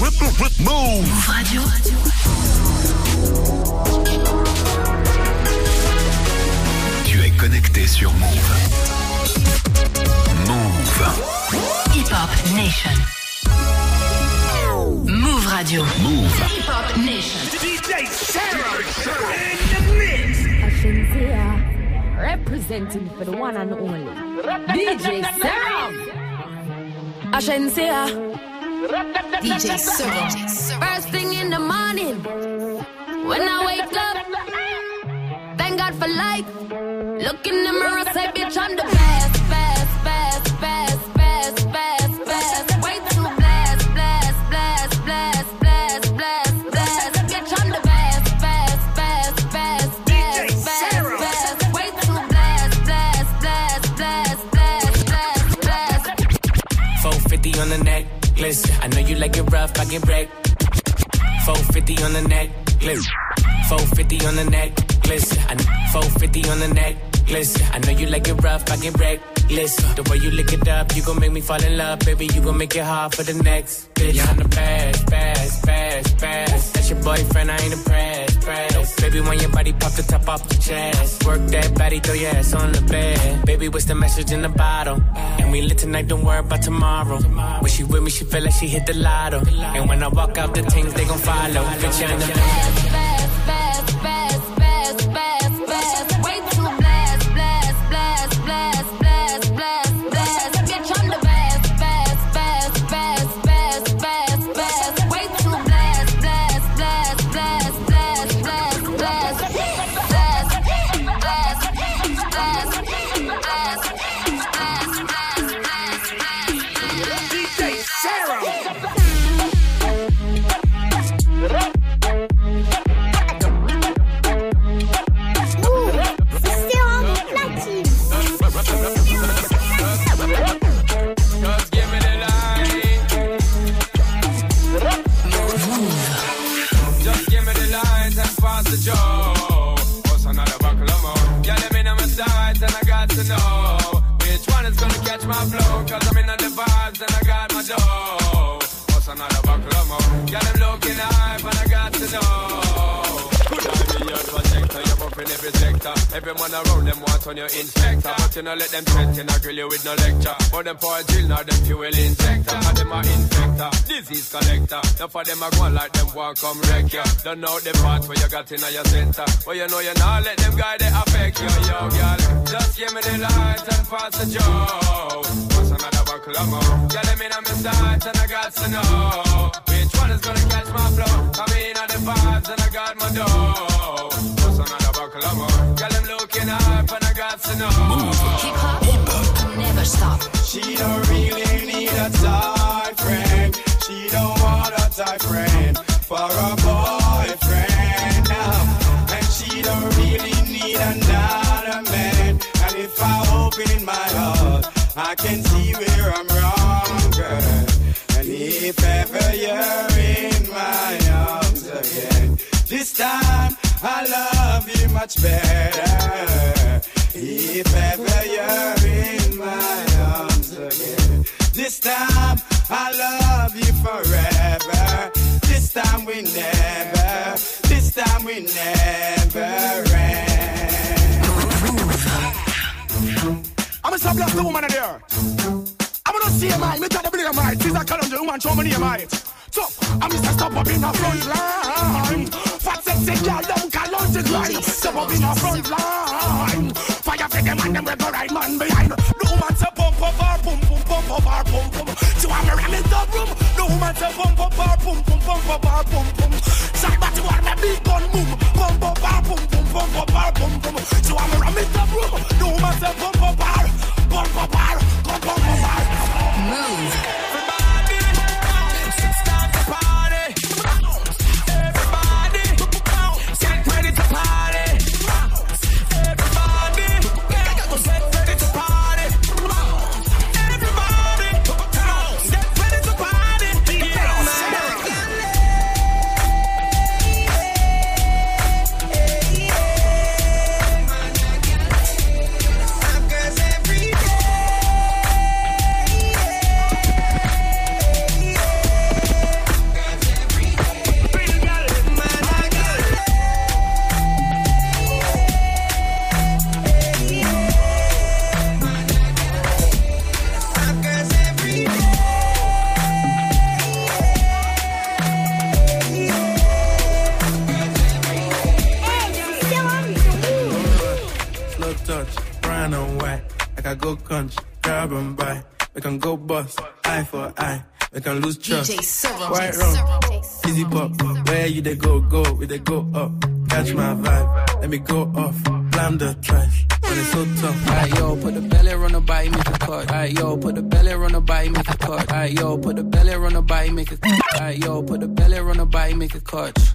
Move Radio. Tu es connecté sur Move. Move. Hip Hop Nation. Move Radio. Move. Hip Hop Nation. DJ Sarah in the mix. representing for the one and only DJ Sarah. Ashensia. DJ Servo. First thing in the morning, when I wake up, thank God for life. Look in the mirror, say, bitch, I'm the best, best, best, best, best, best, best. I'm the best, best, best, best, best, best, best. Way too blessed, blessed, blessed, blessed, blessed, blessed, blessed. 450 on the necklace. I know you like it rough, I get wrecked. 450 on the necklace. 450 on the necklace. I know 450 on the necklace. I know you like it rough, I get reckless. The way you lick it up, you gon' make me fall in love, baby. You gon' make it hard for the next bitch. I'm the best, best, best, best. That's your boyfriend, I ain't impressed, Baby, when your body pop the top off the chest. Work that body, throw your ass on the bed. Baby, what's the message in the bottle? And we lit tonight, don't worry about tomorrow. When she with me, she feel like she hit the lotto. And when I walk out, the things they gon' follow. Bitch, I'm the on your inspector. But you know, let them threaten, I grill you with no lecture. But them for a drill, now them fuel injector. And them are infector, disease collector. Now for them, I go like them want come wreck you. Don't know the parts where you got in your center. But you know you not let them guy they affect you, yo, girl. Just give me the light and pass the joe. What's another buckle of more? Yeah, let me know my sight and I got to know. Which one is gonna catch my flow? Come in on the vibes and I got my dough. What's another buckle of more? Girl, I'm looking up I got to. Hip Hop never stop. She don't really need a tight friend. She don't want a tight friend for a boyfriend. And she don't really need another man. And if I open my heart, I can see where I'm wrong, girl. And if ever you're in my arms again, this time I love you much better. I'm a the woman in there. I'm gonna see my, me tell the blame right. She's a calendar woman, show me name right. So, I'm Mr. Stop up in the front line. Fat sexy girl, don't call on the grind. Stop up in the front line. Fire for them and them we go right man behind. No woman say pump up her, pump pump pump up her, pump pump. So I'm a ram in the room. No woman say pump up her, pump pump pump up her, pump pump. Side back to one, my big gun boom. Pump up her, pump pump pump up her, pump pump. So I'm a ram in the room. No woman say pump up her, Move. They go up. Catch my vibe, let me go off. Blam the trash, so. Alright, yo, put the belly on the body, make a cut. Alright, yo, put the belly on the body, make a cut. Alright, yo, put the belly on the body, make a cut. Alright, yo, put the belly on the body, make a cut.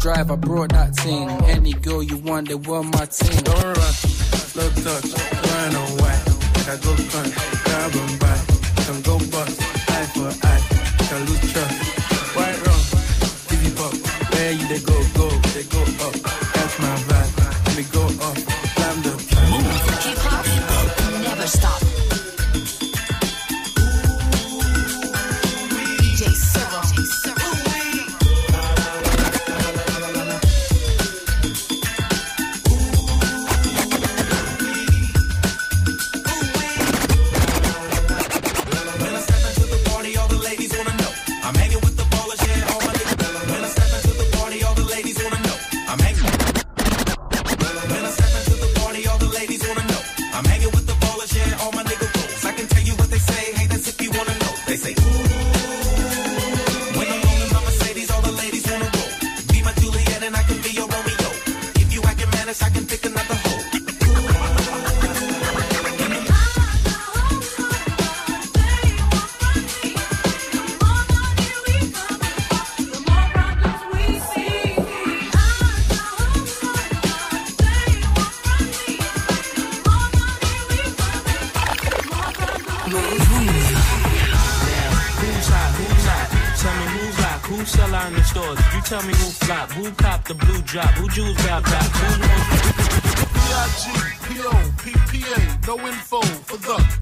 drive, I brought that thing. Any girl you want, they want my team. Don't rush, slow touch, grind on white. I go crunch, grab and buy. Can go bust, eye for eye. Can lose trust. Who sell out in the stores? You tell me who flop? Who cop the blue drop? Who jewels got back? Who P-I-G-P-O-P-P-A, no info for the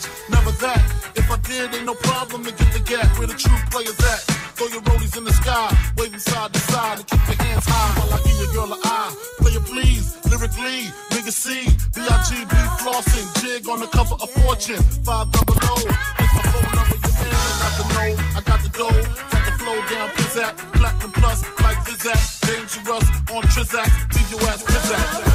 never that. If I did, ain't no problem to get the gap where the true players at. Throw your rollies in the sky, waving side to side, and keep your hands high while I give your girl an eye. Play it please, lyrically, nigga C, B-I-G-B flossing, jig on the cover of Fortune, five double O. It's my phone number, your man, I got the know, I got the dough, got the flow down, pizzazz, platinum plus, like Zizak, dangerous on Trizak, leave your ass.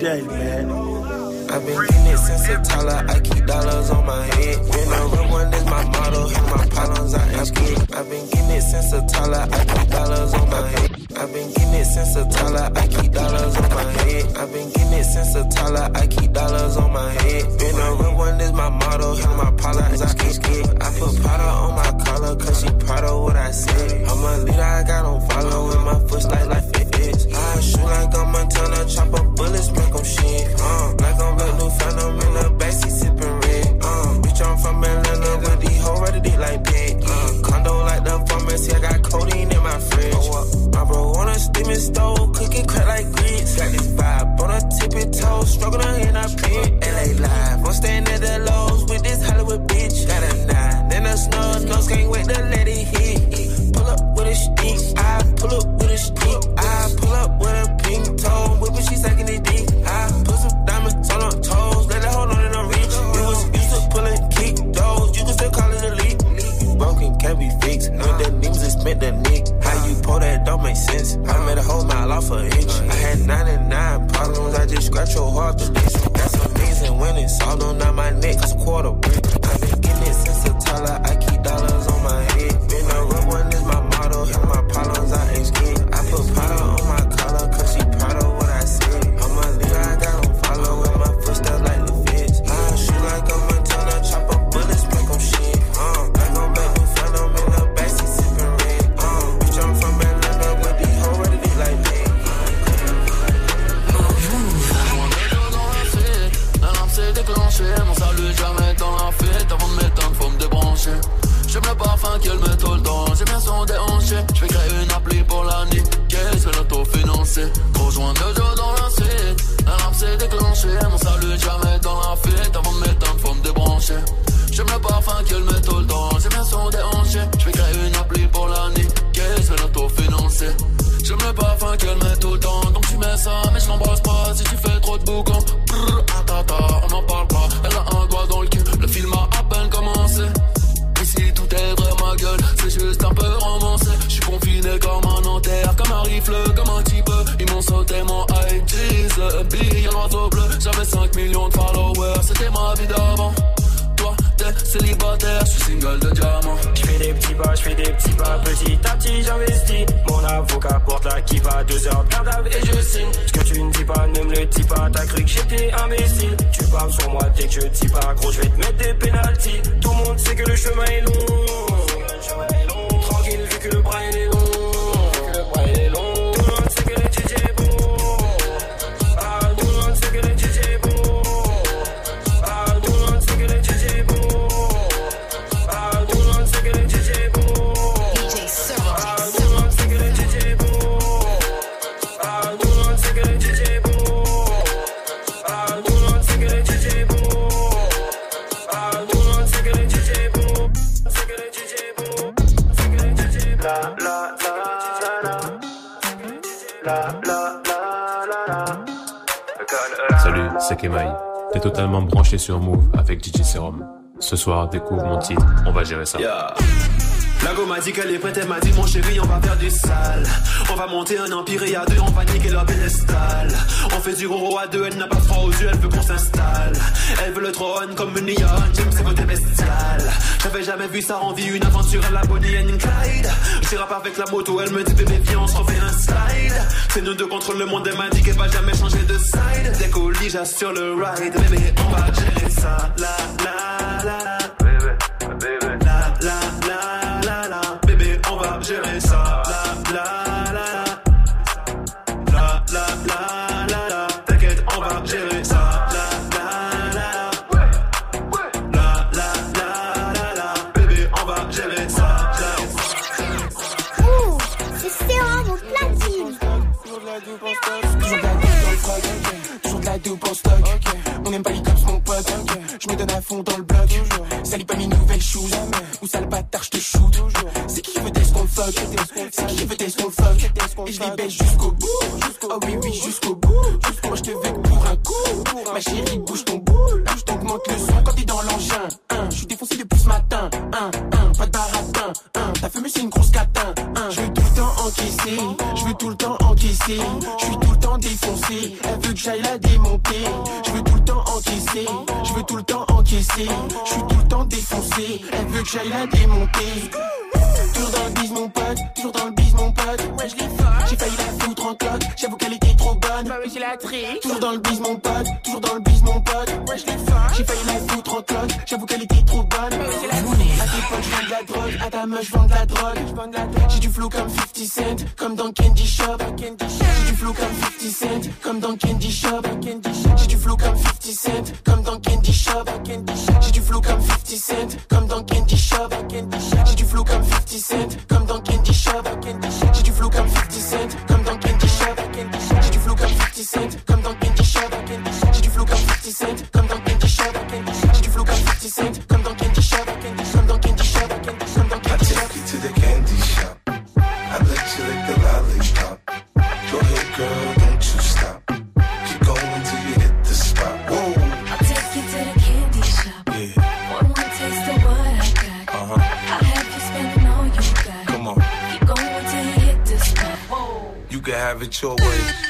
Day, man. I've been getting it since a toddler. I keep dollars on my head. Been a real one is my motto. Hit my problems, I ain't scared. I've been getting it since a toddler. I keep dollars on my head. I've been getting it since a toddler. I keep dollars on my head. I've been getting it since a toddler. I keep dollars on my head. Been a real one is my motto. Hit my problems, I ain't scared. I put powder on my collar, cause she proud of what I said. I'm a leader, I got on follow with my footsteps like fitness. I shoot like I'm Montana, chop When the music spent the nick, how you pull that don't make sense. I made a whole mile off an inch. I had 99 problems, I just scratch your heart to this. That's amazing things and winning, on my neck, a quarter brick. I've been getting it since the Tyler, I keep dollars. Temps. J'aime je suis single de diamant. Je fais des petits pas, je fais des petits pas, petit à petit j'investis. Mon avocat porte la qui va deux heures de et je signe. Ce que tu ne dis pas, ne me le dis pas, t'as cru que j'étais imbécile. Tu parles sur moi dès que je dis pas, gros, je vais te mettre des pénalties. Tout le monde sait que le chemin est long. Tranquille, vu que le bras est long. Sur Move avec DJ Serum. Ce soir, découvre mon titre, on va gérer ça. La go m'a dit qu'elle est prête, elle m'a dit mon chéri on va faire du sale. On va monter un empire et à deux on va niquer leur pédestal. On fait du gros à deux, elle n'a pas froid aux yeux, elle veut qu'on s'installe. Elle veut le trône comme une lionne, j'aime ses côtés bestial. J'avais jamais vu ça en vie, une aventure à la Bonnie and Clyde. Je rappe avec la moto, elle me dit bébé viens on se refait un slide. C'est nous deux contre le monde, elle m'a dit qu'elle va jamais changer de side. Dès qu'au lit j'assure le ride, bébé on va gérer ça. La la la La les baisse jusqu'au bout. Oh oui, oui, jusqu'au bout. Moi je te veux pour un coup. Ma chérie, bouge ton boule. Je t'augmente le son quand t'es dans l'engin. Je suis défoncé depuis ce matin. Hein, hein, Pas de baratin. Hein, Ta fumée, c'est une grosse catin. Hein, Je veux tout le temps encaisser. Je veux tout le temps encaisser. Je suis tout le temps défoncé. Elle veut que j'aille la démonter. Je veux tout le temps encaisser. Je veux tout le temps encaisser. Je suis tout le temps défoncé. Elle veut que j'aille la démonter. Toujours dans le bise mon pote, toujours dans le bise mon pote. Ouais, je l'ai J'ai failli la foutre en coque, j'avoue qu'elle était trop bonne. Bah oui, j'ai la trique. Toujours dans le bise mon pote, toujours dans le bise mon pote. Ouais, je l'ai J'ai failli la foutre en coque, j'avoue qu'elle était trop bonne. Bah oui, j'ai la trique. À tes potes, je vends de la drogue, à ta meuf, je vends de la drogue. J'ai du flow comme 50 Cent, comme dans Candy Shop. J'ai du flow comme 50 Cent, comme dans Candy Shop. J'ai du flow comme 50 Cent, comme dans Candy Shop. J'ai du flow comme 50 Cent, comme dans Candy Shop. J'ai du flow comme 50 Cent, comme dans Candy Shop. J'ai du flow comme 50 Cent, comme dans Candy. J'ai du flow comme 50 Cent, comme dans Candy. J'ai du flow comme 50 Cent, comme dans Your way.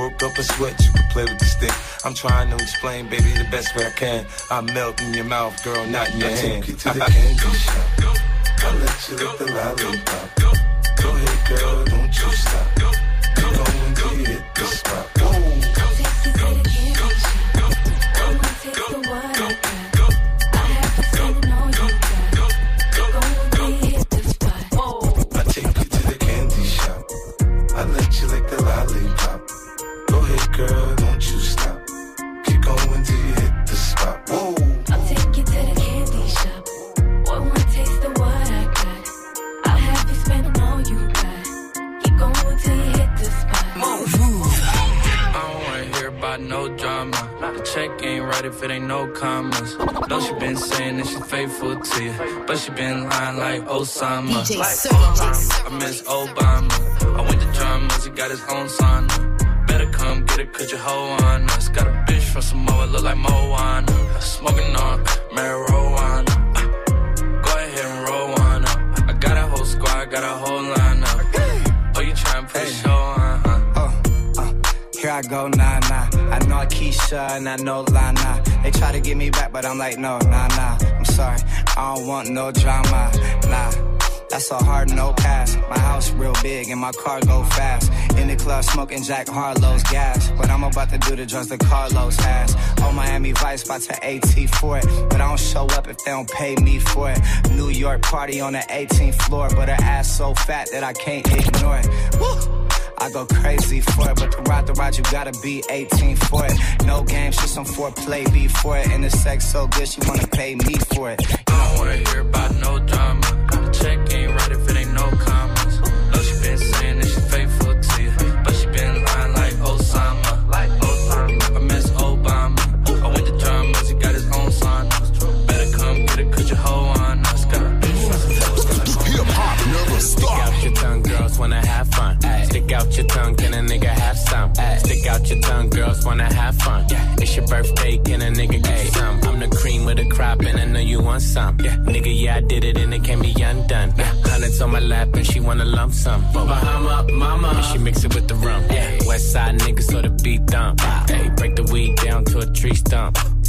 work up a sweat, you can play with the stick. I'm trying to explain, baby, the best way I can. I melt in your mouth, girl, not in your I hand. take you to the candy shop. I'll let you lick the lollipop. Like Osama. DJ Like, Serge. I miss Obama. I went to dramas, he got his own sauna. Better come get it, cause your hoe on us. Got a bitch from Samoa, look like Moana. Smoking on marijuana. Uh, Go ahead and roll one up. I got a whole squad, got a whole lineup. Oh, you tryna put a show on, huh? Here I go, nah, nah. I know Keisha and I know Lana. They try to get me back, but I'm like, no, nah, nah. I'm sorry, I don't want no drama, nah. That's a hard no pass. My house real big and my car go fast. In the club smoking Jack Harlow's gas. But I'm about to do the drugs that Carlos has. Oh, Miami Vice about to AT for it. But I don't show up if they don't pay me for it. New York party on the 18th floor. But her ass so fat that I can't ignore it. Woo! I go crazy for it, but to ride the ride, you gotta be 18 for it. No games, just some foreplay before it. And the sex so good, she wanna pay me for it. I don't wanna hear about no drama. Check ain't right if it ain't no commas. No, she been saying want some. Yeah, nigga, yeah, I did it, and it can't be undone. Yeah, hundreds on my lap, and she wanna lump some. Bahama, mama, and she mix it with the rum. Yeah, West side niggas, so the beat dump. Hey, break the weed down to a tree stump.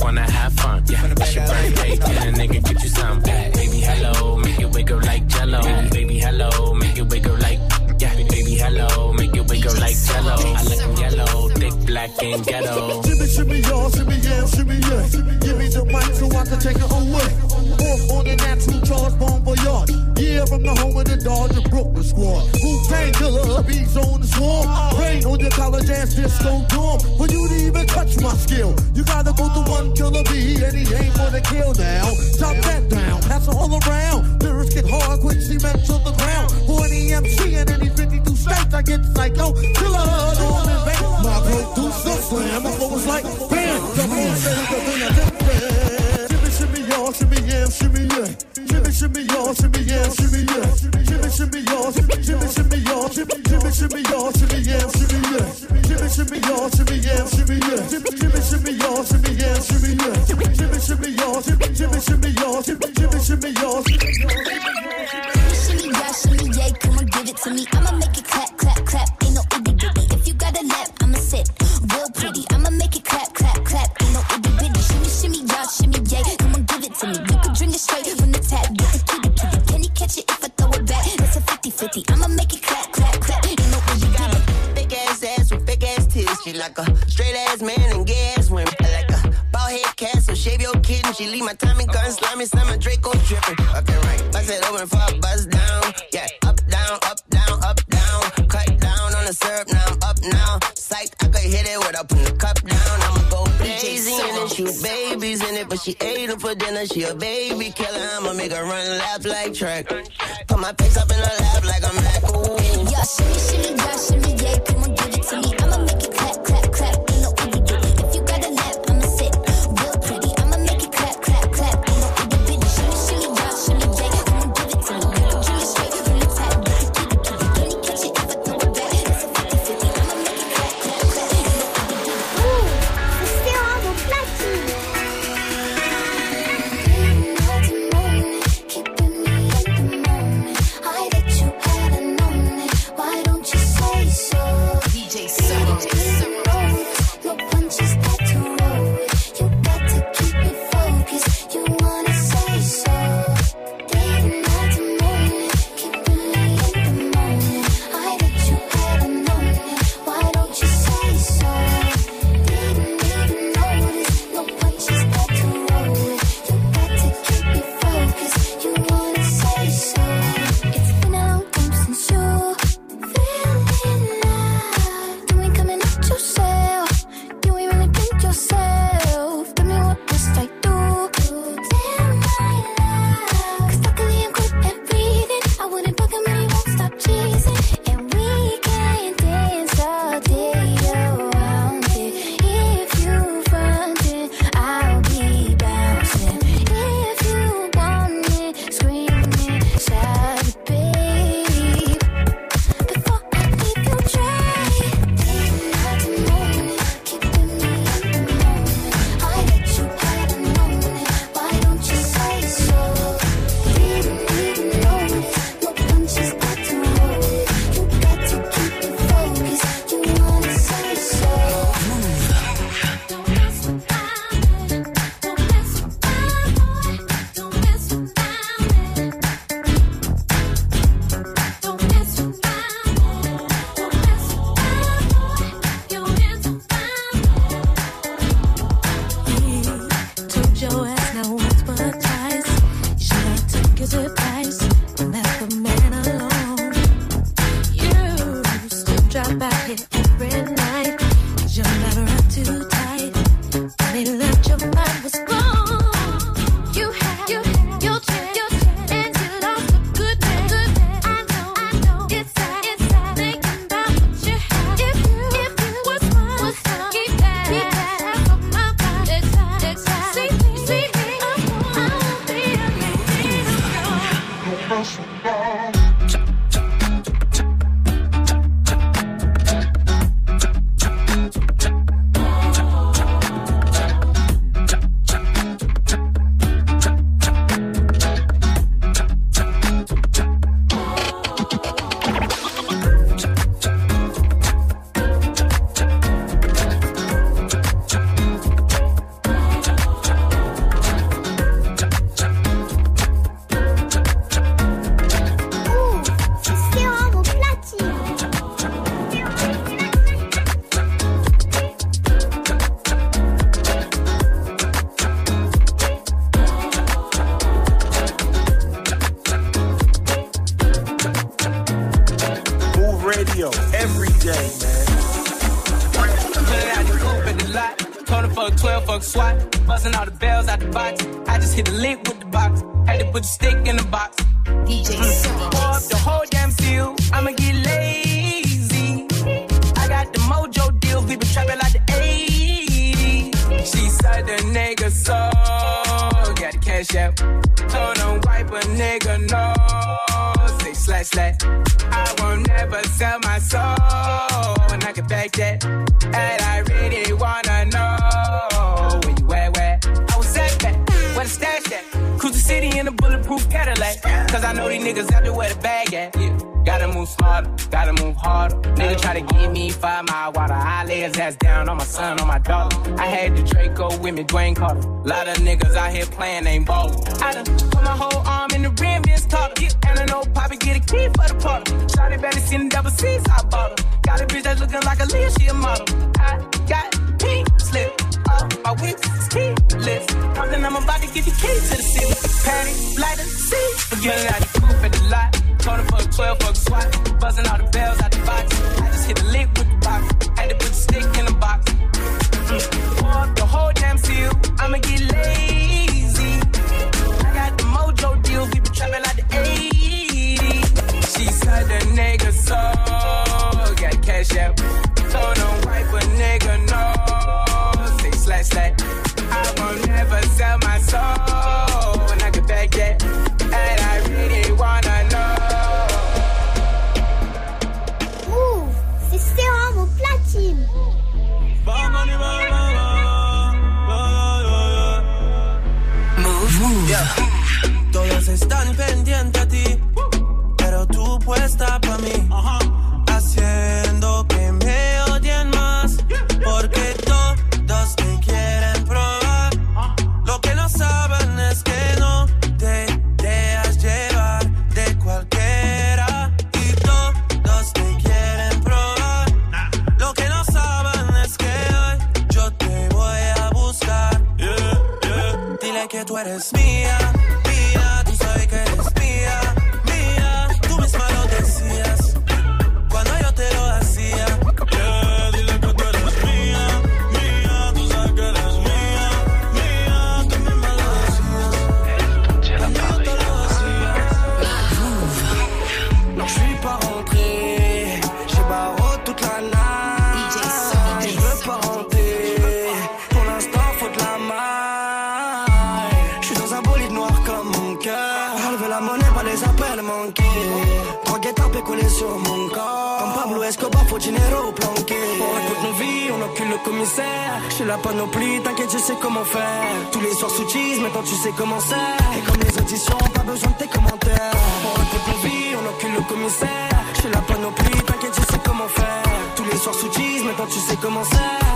wanna have fun. It's your birthday, can a nigga get you some? Baby, hello, make it wiggle like jello. Baby, hello, make it wiggle like yeah, baby, hello, make it wiggle like jello. I like yellow, thick, black, and ghetto. Shimmy, shimmy, y'all, shimmy, yeah, shimmy, yeah. Give me the mic so I can take it away. Off on the natural charge, bomb Yeah, from the home of the Dodger Brooklyn squad. Wu Tang killer, beats on the swarm. Rain on your college ass disco dorm. For you to even touch my skill, you gotta go to one killer B, and he ain't for the kill now. Drop that down, pass it all around. Lyrics get hard, quick cement to the ground. For any MC in any 52 states, I get psycho. Killer, on the bass. My producer slam, my flow is like bam. Double on steady, the thing I did bam. Shimmy, shimmy, y'all, shimmy, yeah, shimmy, yeah. Shimmy, y'all, shimmy, yeah, shimmy, yeah. Shimmy, shimmy, y'all, shimmy, shimmy, y'all, shimmy, shimmy, y'all, shimmy, yeah, shimmy, yeah. Shimmy, shimmy, y'all, shimmy, yeah, shimmy, yeah. She a baby killer. I'ma make her run laugh like track. Cash out. Told him wipe a nigga no. Say slash slash. I won't never sell my soul. And I can back that. And I really wanna know bulletproof Cadillac. Cause I know these niggas out there where the bag at. Yeah. Gotta move smarter, gotta move harder. Nigga try to give me five mile water. I lay his ass down on my son, on my daughter. I had the Draco with me, Dwayne Carter. Lot of niggas out here playing, ain't ballin'. I done put my whole arm in the rim, Vince Carter. And I know Poppy get a key for the party. Shotty better seen the double C's, I bought her. Got a bitch that's looking like a Leah, she a model. I got my whip is keyless. Something I'm about to get the key to the city. Patty, lighter, see. Forgetting out the coupe at the lot. Tony fuck 12, fuck SWAT. Buzzing all the bells out the box. I just hit the lick with the box. Had to put the stick in the box. Mm. The whole tú eres mía, dinero planqué. On raconte nos vies, on occupe le commissaire. Je suis la panoplie, t'inquiète, je sais comment faire. Tous les soirs sous maintenant tu sais comment c'est. Et comme les auditions, pas besoin de tes commentaires. On raconte nos vies, on occupe le commissaire. Suis la panoplie, t'inquiète, je sais comment faire. Tous les soirs sous maintenant tu sais comment c'est.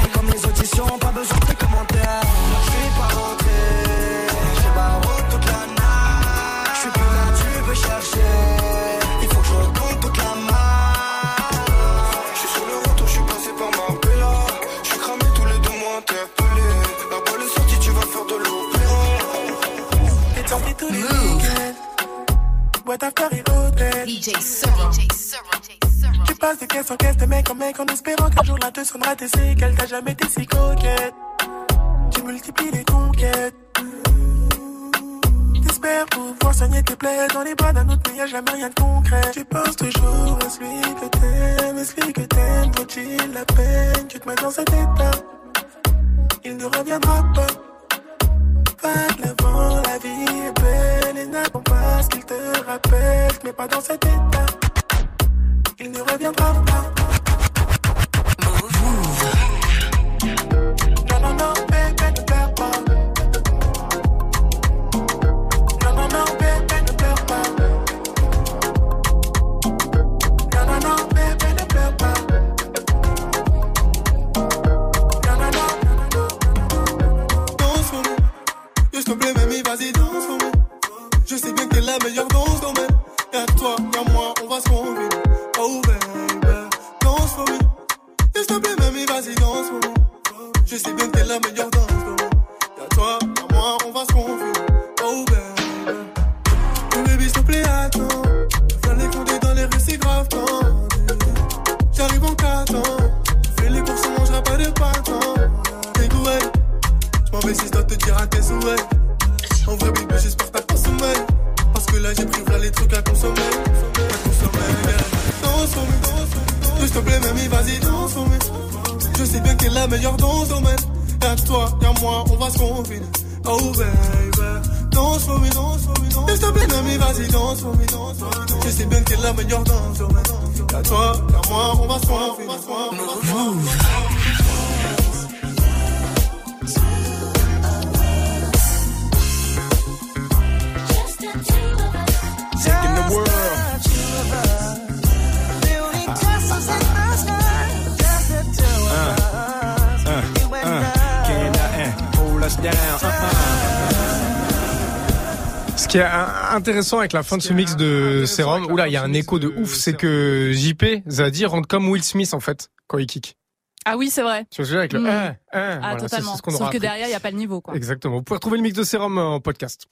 Sonnera tes séquelles. T'as jamais été si coquette. Tu multiplies les conquêtes. T'espères pouvoir soigner tes plaies dans les bras d'un autre, mais y a jamais rien de concret. Tu penses toujours à celui que t'aimes, celui que t'aimes vaut-il la peine que te mets dans cet état Il ne reviendra pas. Va de l'avant, la vie est belle et n'attends pas ce qu'il te rappelle. pas dans cet état, il ne reviendra pas. Te plaît, mamie, vas-y, danse pour moi. Je sais bien que t'es la meilleure dans ce domaine. Y'a toi, y'a moi, on va se confiner. Oh, baby. Danse pour moi, danse pour moi, danse. S'il te plaît, mamie, vas-y, danse pour moi, danse pour moi. Je sais bien que t'es la meilleure dans ce domaine. Y'a toi, y'a moi, on va se confiner. Taking Ce qui est intéressant avec la fin de ce mix de Serum, oula, il y a un écho de ouf, c'est que JP, Zadi rentre comme Will Smith en fait quand il kick. Ah oui, c'est vrai. Tu vois ce que je veux dire avec le Mm. hein, hein, Ah, voilà, totalement. ce Sauf que appris. derrière, il n'y a pas le niveau, quoi. Exactement. Vous pouvez retrouver le mix de Serum en podcast.